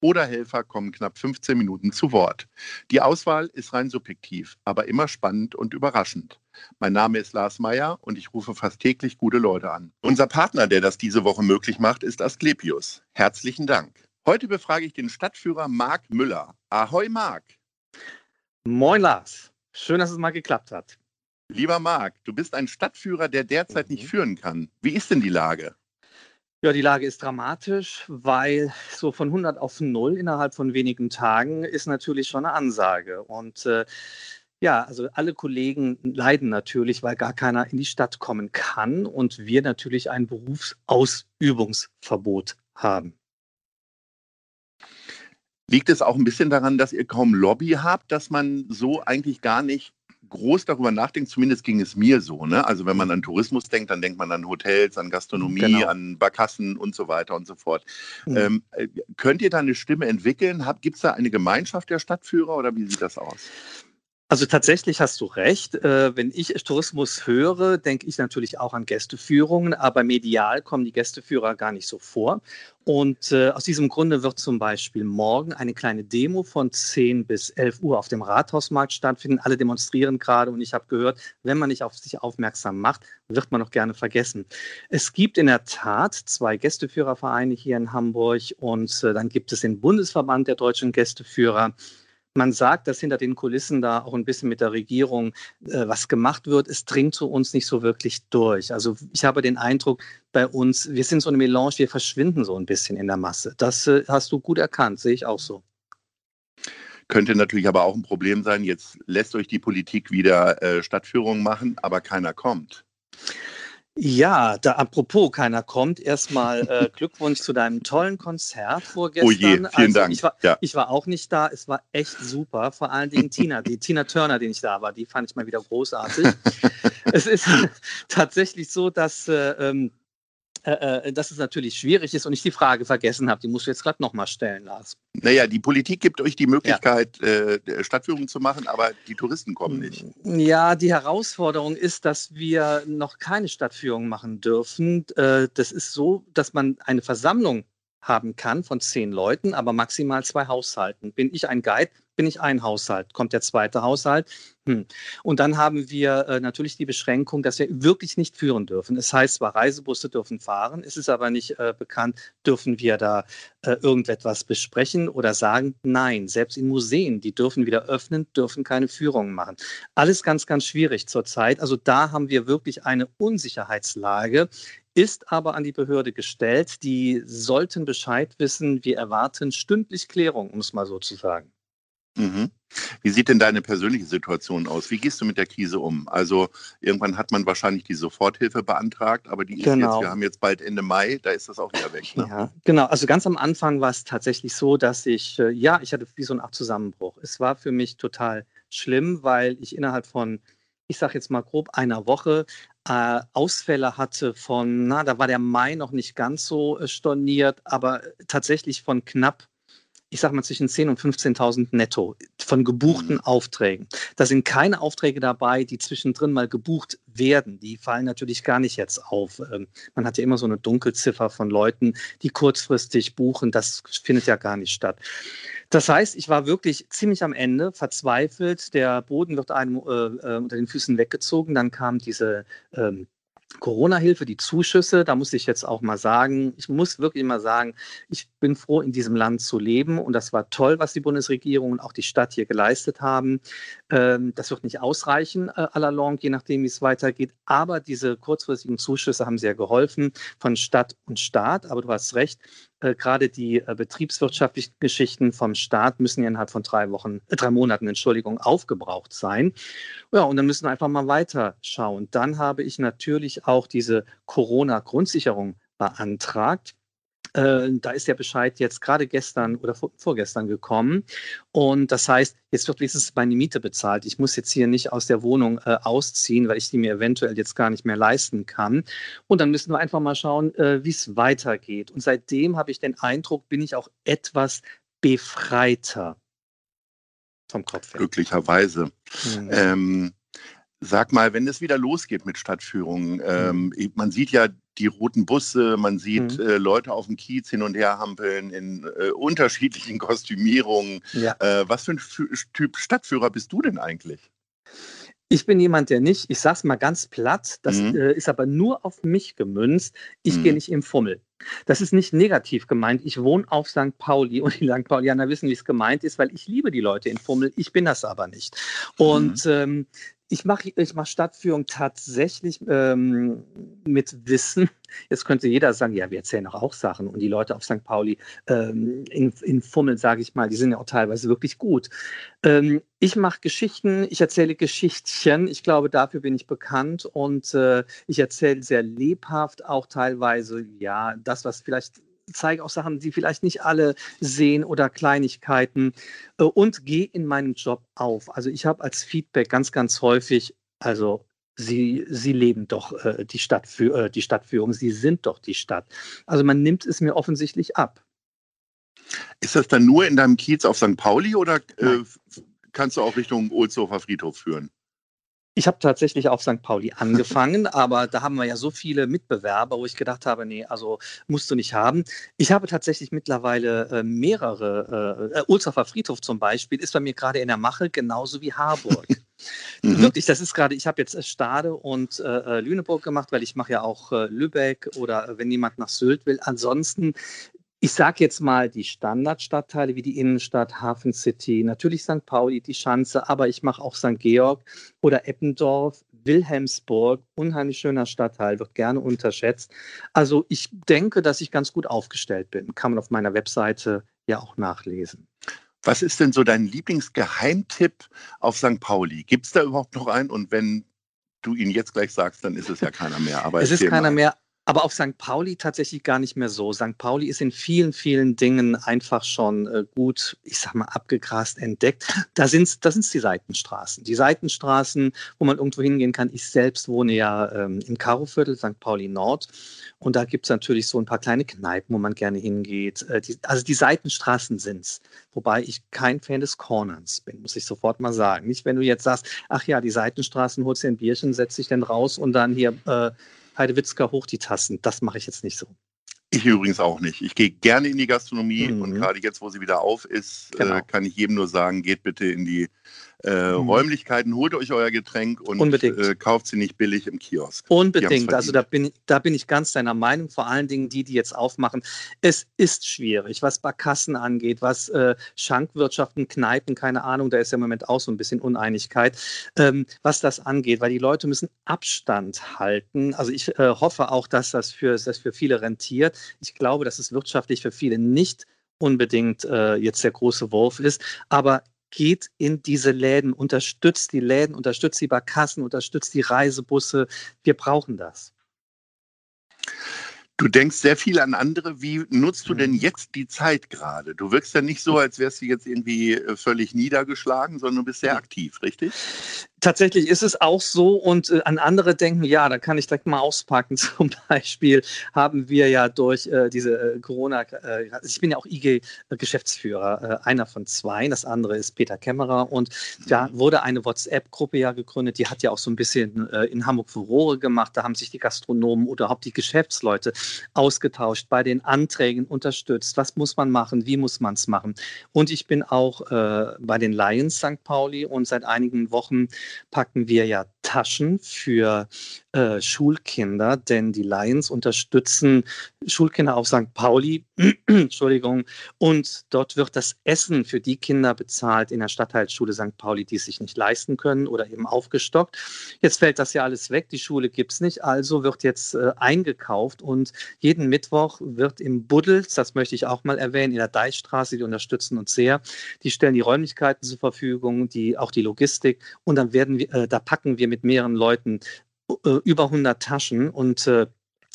oder Helfer kommen knapp 15 Minuten zu Wort. Die Auswahl ist rein subjektiv, aber immer spannend und überraschend. Mein Name ist Lars Meyer und ich rufe fast täglich gute Leute an. Unser Partner, der das diese Woche möglich macht, ist Asklepios. Herzlichen Dank. Heute befrage ich den Stadtführer Marc Müller. Ahoi, Marc. Moin, Lars. Schön, dass es mal geklappt hat. Lieber Marc, du bist ein Stadtführer, der derzeit nicht führen kann. Wie ist denn die Lage? Ja, die Lage ist dramatisch, weil so von 100 auf 0 innerhalb von wenigen Tagen ist natürlich schon eine Ansage. Und äh, ja, also alle Kollegen leiden natürlich, weil gar keiner in die Stadt kommen kann und wir natürlich ein Berufsausübungsverbot haben. Liegt es auch ein bisschen daran, dass ihr kaum Lobby habt, dass man so eigentlich gar nicht groß darüber nachdenkt, zumindest ging es mir so. Ne? Also wenn man an Tourismus denkt, dann denkt man an Hotels, an Gastronomie, genau. an Barkassen und so weiter und so fort. Mhm. Ähm, äh, könnt ihr da eine Stimme entwickeln? Gibt es da eine Gemeinschaft der Stadtführer oder wie sieht das aus? Also tatsächlich hast du recht. Äh, wenn ich Tourismus höre, denke ich natürlich auch an Gästeführungen, aber medial kommen die Gästeführer gar nicht so vor. Und äh, aus diesem Grunde wird zum Beispiel morgen eine kleine Demo von 10 bis 11 Uhr auf dem Rathausmarkt stattfinden. Alle demonstrieren gerade und ich habe gehört, wenn man nicht auf sich aufmerksam macht, wird man noch gerne vergessen. Es gibt in der Tat zwei Gästeführervereine hier in Hamburg und äh, dann gibt es den Bundesverband der deutschen Gästeführer. Man sagt, dass hinter den Kulissen da auch ein bisschen mit der Regierung äh, was gemacht wird. Es dringt zu uns nicht so wirklich durch. Also ich habe den Eindruck, bei uns, wir sind so eine Melange, wir verschwinden so ein bisschen in der Masse. Das äh, hast du gut erkannt, sehe ich auch so. Könnte natürlich aber auch ein Problem sein, jetzt lässt euch die Politik wieder äh, Stadtführungen machen, aber keiner kommt. Ja, da apropos keiner kommt, erstmal äh, Glückwunsch zu deinem tollen Konzert vorgestern. Oh je, vielen also, Dank. Ich war, ja. ich war auch nicht da, es war echt super. Vor allen Dingen Tina, die Tina Turner, die nicht da war, die fand ich mal wieder großartig. es ist tatsächlich so, dass äh, ähm, äh, äh, dass es natürlich schwierig ist und ich die Frage vergessen habe. Die musst du jetzt gerade nochmal stellen, Lars. Naja, die Politik gibt euch die Möglichkeit, ja. äh, Stadtführungen zu machen, aber die Touristen kommen nicht. Ja, die Herausforderung ist, dass wir noch keine Stadtführungen machen dürfen. Äh, das ist so, dass man eine Versammlung haben kann von zehn Leuten, aber maximal zwei Haushalten. Bin ich ein Guide, bin ich ein Haushalt. Kommt der zweite Haushalt? Hm. Und dann haben wir äh, natürlich die Beschränkung, dass wir wirklich nicht führen dürfen. Es heißt zwar, Reisebusse dürfen fahren, es ist aber nicht äh, bekannt, dürfen wir da äh, irgendetwas besprechen oder sagen, nein, selbst in Museen, die dürfen wieder öffnen, dürfen keine Führungen machen. Alles ganz, ganz schwierig zurzeit. Also da haben wir wirklich eine Unsicherheitslage, ist aber an die Behörde gestellt. Die sollten Bescheid wissen. Wir erwarten stündlich Klärung, um es mal so zu sagen. Mhm. Wie sieht denn deine persönliche Situation aus? Wie gehst du mit der Krise um? Also irgendwann hat man wahrscheinlich die Soforthilfe beantragt, aber die genau. ist jetzt, wir haben jetzt bald Ende Mai, da ist das auch wieder weg. Ne? Ja, genau. Also ganz am Anfang war es tatsächlich so, dass ich, äh, ja, ich hatte wie so eine Art Zusammenbruch. Es war für mich total schlimm, weil ich innerhalb von, ich sage jetzt mal grob einer Woche, äh, Ausfälle hatte von, na, da war der Mai noch nicht ganz so äh, storniert, aber tatsächlich von knapp ich sage mal, zwischen 10.000 und 15.000 netto von gebuchten mhm. Aufträgen. Da sind keine Aufträge dabei, die zwischendrin mal gebucht werden. Die fallen natürlich gar nicht jetzt auf. Ähm, man hat ja immer so eine Dunkelziffer von Leuten, die kurzfristig buchen. Das findet ja gar nicht statt. Das heißt, ich war wirklich ziemlich am Ende, verzweifelt. Der Boden wird einem äh, äh unter den Füßen weggezogen. Dann kam diese ähm, Corona-Hilfe, die Zuschüsse, da muss ich jetzt auch mal sagen, ich muss wirklich mal sagen, ich bin froh, in diesem Land zu leben. Und das war toll, was die Bundesregierung und auch die Stadt hier geleistet haben. Ähm, das wird nicht ausreichen, äh, à la longue, je nachdem, wie es weitergeht, aber diese kurzfristigen Zuschüsse haben sehr geholfen von Stadt und Staat, aber du hast recht, äh, gerade die äh, betriebswirtschaftlichen Geschichten vom Staat müssen ja innerhalb von drei Wochen, äh, drei Monaten, Entschuldigung, aufgebraucht sein. Ja, und dann müssen wir einfach mal weiter schauen. Dann habe ich natürlich auch diese Corona-Grundsicherung beantragt. Äh, da ist der Bescheid jetzt gerade gestern oder vor, vorgestern gekommen. Und das heißt, jetzt wird wenigstens meine Miete bezahlt. Ich muss jetzt hier nicht aus der Wohnung äh, ausziehen, weil ich die mir eventuell jetzt gar nicht mehr leisten kann. Und dann müssen wir einfach mal schauen, äh, wie es weitergeht. Und seitdem habe ich den Eindruck, bin ich auch etwas befreiter vom Kopf her. Glücklicherweise. Mhm. Ähm, Sag mal, wenn es wieder losgeht mit Stadtführungen, ähm, mhm. man sieht ja die roten Busse, man sieht mhm. äh, Leute auf dem Kiez hin und her hampeln in äh, unterschiedlichen Kostümierungen. Ja. Äh, was für ein Typ Stadtführer bist du denn eigentlich? Ich bin jemand, der nicht, ich sag's mal ganz platt, das mhm. äh, ist aber nur auf mich gemünzt, ich mhm. gehe nicht im Fummel. Das ist nicht negativ gemeint. Ich wohne auf St. Pauli und die St. Paulianer wissen, wie es gemeint ist, weil ich liebe die Leute in Fummel. Ich bin das aber nicht. Und mhm. ähm, ich mache ich mach Stadtführung tatsächlich ähm, mit Wissen. Jetzt könnte jeder sagen, ja, wir erzählen doch auch Sachen. Und die Leute auf St. Pauli ähm, in, in Fummel, sage ich mal, die sind ja auch teilweise wirklich gut. Ähm, ich mache Geschichten, ich erzähle Geschichtchen. Ich glaube, dafür bin ich bekannt. Und äh, ich erzähle sehr lebhaft, auch teilweise, ja, das, was vielleicht zeige auch Sachen, die vielleicht nicht alle sehen oder Kleinigkeiten äh, und gehe in meinem Job auf. Also ich habe als Feedback ganz, ganz häufig, also Sie, Sie leben doch äh, die, Stadtfü äh, die Stadtführung, Sie sind doch die Stadt. Also man nimmt es mir offensichtlich ab. Ist das dann nur in deinem Kiez auf St. Pauli oder äh, kannst du auch Richtung Ohlshofer Friedhof führen? Ich habe tatsächlich auf St. Pauli angefangen, aber da haben wir ja so viele Mitbewerber, wo ich gedacht habe, nee, also musst du nicht haben. Ich habe tatsächlich mittlerweile äh, mehrere, äh, Ulzhofer Friedhof zum Beispiel, ist bei mir gerade in der Mache, genauso wie Harburg. Mhm. Wirklich, das ist gerade, ich habe jetzt Stade und äh, äh, Lüneburg gemacht, weil ich mache ja auch äh, Lübeck oder wenn jemand nach Sylt will. Ansonsten ich sage jetzt mal die Standardstadtteile wie die Innenstadt, Hafen City, natürlich St. Pauli, die Schanze, aber ich mache auch St. Georg oder Eppendorf, Wilhelmsburg, unheimlich schöner Stadtteil, wird gerne unterschätzt. Also ich denke, dass ich ganz gut aufgestellt bin. Kann man auf meiner Webseite ja auch nachlesen. Was ist denn so dein Lieblingsgeheimtipp auf St. Pauli? Gibt es da überhaupt noch einen? Und wenn du ihn jetzt gleich sagst, dann ist es ja keiner mehr. Aber es ist keiner mal. mehr, aber auf St. Pauli tatsächlich gar nicht mehr so. St. Pauli ist in vielen, vielen Dingen einfach schon äh, gut, ich sag mal, abgegrast entdeckt. Da sind es da sind's die Seitenstraßen. Die Seitenstraßen, wo man irgendwo hingehen kann. Ich selbst wohne ja ähm, im Karoviertel, St. Pauli Nord. Und da gibt es natürlich so ein paar kleine Kneipen, wo man gerne hingeht. Äh, die, also die Seitenstraßen sind es. Wobei ich kein Fan des Corners bin, muss ich sofort mal sagen. Nicht, wenn du jetzt sagst, ach ja, die Seitenstraßen, holst dir ein Bierchen, setzt dich dann raus und dann hier äh, Heidewitzka hoch die Tassen. Das mache ich jetzt nicht so. Ich übrigens auch nicht. Ich gehe gerne in die Gastronomie mhm. und gerade jetzt, wo sie wieder auf ist, genau. äh, kann ich jedem nur sagen, geht bitte in die äh, mhm. Räumlichkeiten, holt euch euer Getränk und äh, kauft sie nicht billig im Kiosk. Unbedingt. Also da bin, da bin ich ganz deiner Meinung. Vor allen Dingen die, die jetzt aufmachen. Es ist schwierig, was Barkassen angeht, was äh, Schankwirtschaften, Kneipen, keine Ahnung, da ist ja im Moment auch so ein bisschen Uneinigkeit, ähm, was das angeht, weil die Leute müssen Abstand halten. Also ich äh, hoffe auch, dass das für, das für viele rentiert. Ich glaube, dass es wirtschaftlich für viele nicht unbedingt äh, jetzt der große Wurf ist. Aber geht in diese Läden, unterstützt die Läden, unterstützt die Barkassen, unterstützt die Reisebusse. Wir brauchen das. Du denkst sehr viel an andere. Wie nutzt du denn mhm. jetzt die Zeit gerade? Du wirkst ja nicht so, als wärst du jetzt irgendwie äh, völlig niedergeschlagen, sondern du bist sehr aktiv, richtig? Tatsächlich ist es auch so und äh, an andere denken, ja, da kann ich direkt mal auspacken. Zum Beispiel haben wir ja durch äh, diese äh, Corona, äh, also ich bin ja auch IG-Geschäftsführer, äh, einer von zwei, das andere ist Peter Kämmerer und da mhm. wurde eine WhatsApp-Gruppe ja gegründet, die hat ja auch so ein bisschen äh, in Hamburg Furore gemacht, da haben sich die Gastronomen oder überhaupt die Geschäftsleute ausgetauscht, bei den Anträgen unterstützt, was muss man machen, wie muss man es machen. Und ich bin auch bei den Lions St. Pauli und seit einigen Wochen packen wir ja Taschen für äh, Schulkinder, denn die Lions unterstützen Schulkinder auf St. Pauli, Entschuldigung, und dort wird das Essen für die Kinder bezahlt in der Stadtteilschule St. Pauli, die es sich nicht leisten können oder eben aufgestockt. Jetzt fällt das ja alles weg, die Schule gibt es nicht, also wird jetzt äh, eingekauft und jeden Mittwoch wird im Buddels, das möchte ich auch mal erwähnen, in der Deichstraße, die unterstützen uns sehr, die stellen die Räumlichkeiten zur Verfügung, die, auch die Logistik und dann werden wir, äh, da packen wir mit mehreren Leuten über 100 Taschen und äh,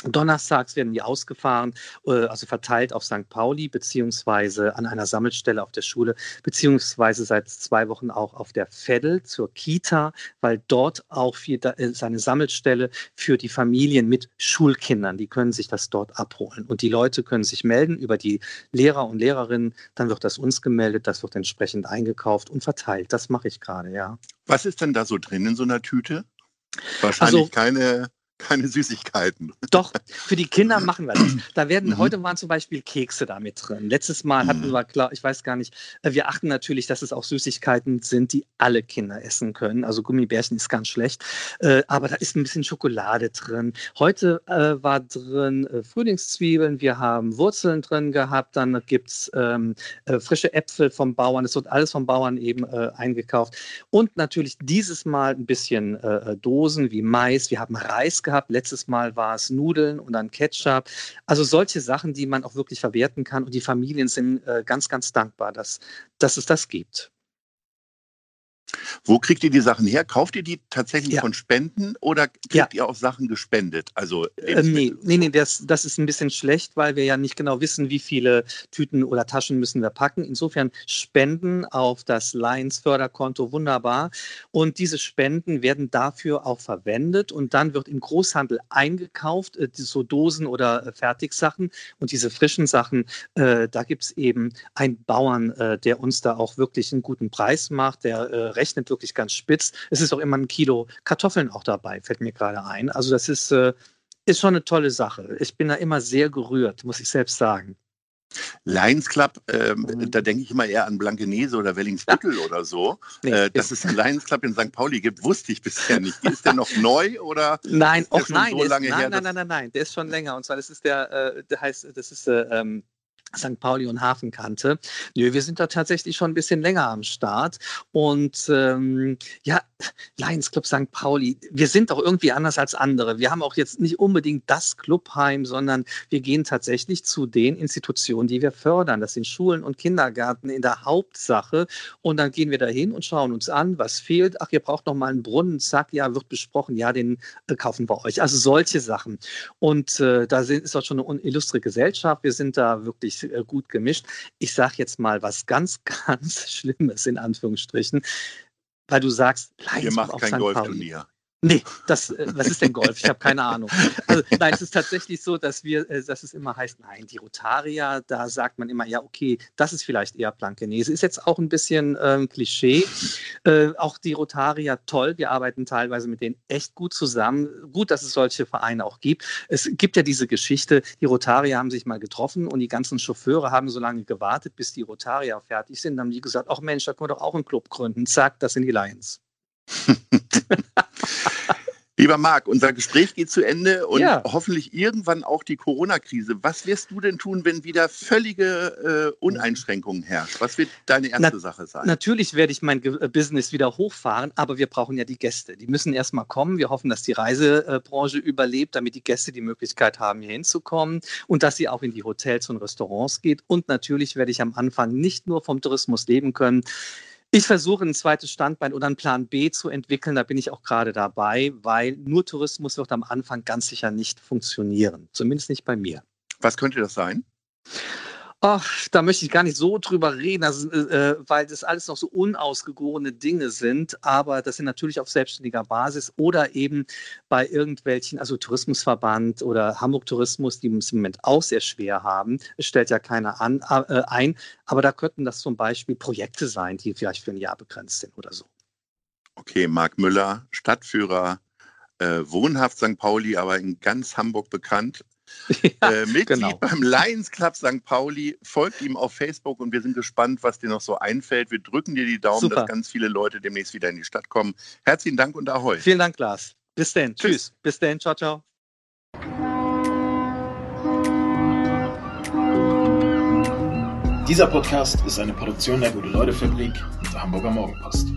Donnerstags werden die ausgefahren, äh, also verteilt auf St. Pauli, beziehungsweise an einer Sammelstelle auf der Schule, beziehungsweise seit zwei Wochen auch auf der Veddel zur Kita, weil dort auch viel, eine Sammelstelle für die Familien mit Schulkindern. Die können sich das dort abholen. Und die Leute können sich melden über die Lehrer und Lehrerinnen. Dann wird das uns gemeldet, das wird entsprechend eingekauft und verteilt. Das mache ich gerade, ja. Was ist denn da so drin in so einer Tüte? Wahrscheinlich also, keine keine Süßigkeiten. Doch, für die Kinder machen wir das. Da werden, mhm. heute waren zum Beispiel Kekse da mit drin. Letztes Mal hatten mhm. wir, klar, ich weiß gar nicht, äh, wir achten natürlich, dass es auch Süßigkeiten sind, die alle Kinder essen können. Also Gummibärchen ist ganz schlecht. Äh, aber da ist ein bisschen Schokolade drin. Heute äh, war drin Frühlingszwiebeln, wir haben Wurzeln drin gehabt, dann gibt es ähm, frische Äpfel vom Bauern. Es wird alles vom Bauern eben eingekauft. Und natürlich dieses Mal ein bisschen Dosen wie Mais. Wir haben Reis gehabt. Letztes Mal war es Nudeln und dann Ketchup. Also solche Sachen, die man auch wirklich verwerten kann. Und die Familien sind äh, ganz, ganz dankbar, dass, dass es das gibt. Wo kriegt ihr die Sachen her? Kauft ihr die tatsächlich ja. von Spenden oder kriegt ja. ihr auch Sachen gespendet? Also äh, nee, nee, nee das, das ist ein bisschen schlecht, weil wir ja nicht genau wissen, wie viele Tüten oder Taschen müssen wir packen. Insofern Spenden auf das Lions Förderkonto wunderbar. Und diese Spenden werden dafür auch verwendet und dann wird im Großhandel eingekauft, äh, so Dosen oder äh, Fertigsachen. Und diese frischen Sachen, äh, da gibt es eben einen Bauern, der uns da auch wirklich einen guten Preis macht, der äh, rechnet wirklich ganz spitz. Es ist auch immer ein Kilo Kartoffeln auch dabei, fällt mir gerade ein. Also das ist, äh, ist schon eine tolle Sache. Ich bin da immer sehr gerührt, muss ich selbst sagen. Lions Club, ähm, mhm. da denke ich immer eher an Blankenese oder Wellingsbüttel ja. oder so. Nee, äh, dass es einen Lions Club in St. Pauli gibt, wusste ich bisher nicht. Ist der noch neu oder? Nein, auch nein, so ist, nein, her, nein, nein, nein, nein, der ist schon länger. Und zwar, das ist der, äh, der heißt, das ist äh, ähm, St. Pauli und Hafenkante. Nö, wir sind da tatsächlich schon ein bisschen länger am Start. Und ähm, ja, Lions Club St. Pauli, wir sind auch irgendwie anders als andere. Wir haben auch jetzt nicht unbedingt das Clubheim, sondern wir gehen tatsächlich zu den Institutionen, die wir fördern. Das sind Schulen und Kindergärten in der Hauptsache. Und dann gehen wir dahin und schauen uns an, was fehlt. Ach, ihr braucht noch mal einen Brunnen. Zack, ja, wird besprochen. Ja, den äh, kaufen wir euch. Also solche Sachen. Und äh, da sind, ist auch schon eine illustre Gesellschaft. Wir sind da wirklich äh, gut gemischt. Ich sage jetzt mal was ganz, ganz Schlimmes in Anführungsstrichen, weil du sagst, Lions Ihr macht kein Golfturnier. Nee, das, äh, was ist denn Golf? Ich habe keine Ahnung. Also, nein, es ist tatsächlich so, dass wir, äh, dass es immer heißt, nein, die Rotaria, da sagt man immer, ja, okay, das ist vielleicht eher Plankenese. Ist jetzt auch ein bisschen ähm, Klischee. Äh, auch die Rotaria, toll, wir arbeiten teilweise mit denen echt gut zusammen. Gut, dass es solche Vereine auch gibt. Es gibt ja diese Geschichte, die Rotaria haben sich mal getroffen und die ganzen Chauffeure haben so lange gewartet, bis die Rotaria fertig sind. Dann haben die gesagt, ach Mensch, da können wir doch auch einen Club gründen. Zack, das sind die Lions. Lieber Marc, unser Gespräch geht zu Ende und ja. hoffentlich irgendwann auch die Corona-Krise. Was wirst du denn tun, wenn wieder völlige äh, Uneinschränkungen herrschen? Was wird deine erste Na, Sache sein? Natürlich werde ich mein Ge äh, Business wieder hochfahren, aber wir brauchen ja die Gäste. Die müssen erstmal kommen. Wir hoffen, dass die Reisebranche überlebt, damit die Gäste die Möglichkeit haben, hier hinzukommen und dass sie auch in die Hotels und Restaurants geht. Und natürlich werde ich am Anfang nicht nur vom Tourismus leben können. Ich versuche ein zweites Standbein oder einen Plan B zu entwickeln. Da bin ich auch gerade dabei, weil nur Tourismus wird am Anfang ganz sicher nicht funktionieren. Zumindest nicht bei mir. Was könnte das sein? Ach, da möchte ich gar nicht so drüber reden, also, äh, weil das alles noch so unausgegorene Dinge sind. Aber das sind natürlich auf selbstständiger Basis oder eben bei irgendwelchen, also Tourismusverband oder Hamburg Tourismus, die es im Moment auch sehr schwer haben. Es stellt ja keiner an, äh, ein. Aber da könnten das zum Beispiel Projekte sein, die vielleicht für ein Jahr begrenzt sind oder so. Okay, Marc Müller, Stadtführer, äh, wohnhaft St. Pauli, aber in ganz Hamburg bekannt. Ja, äh, Mitglied genau. beim Lions Club St. Pauli. Folgt ihm auf Facebook und wir sind gespannt, was dir noch so einfällt. Wir drücken dir die Daumen, Super. dass ganz viele Leute demnächst wieder in die Stadt kommen. Herzlichen Dank und Ahoi. Vielen Dank, Lars. Bis dann. Tschüss. Tschüss. Bis dann. Ciao, ciao. Dieser Podcast ist eine Produktion der Gute-Leute-Fabrik und der Hamburger Morgenpost.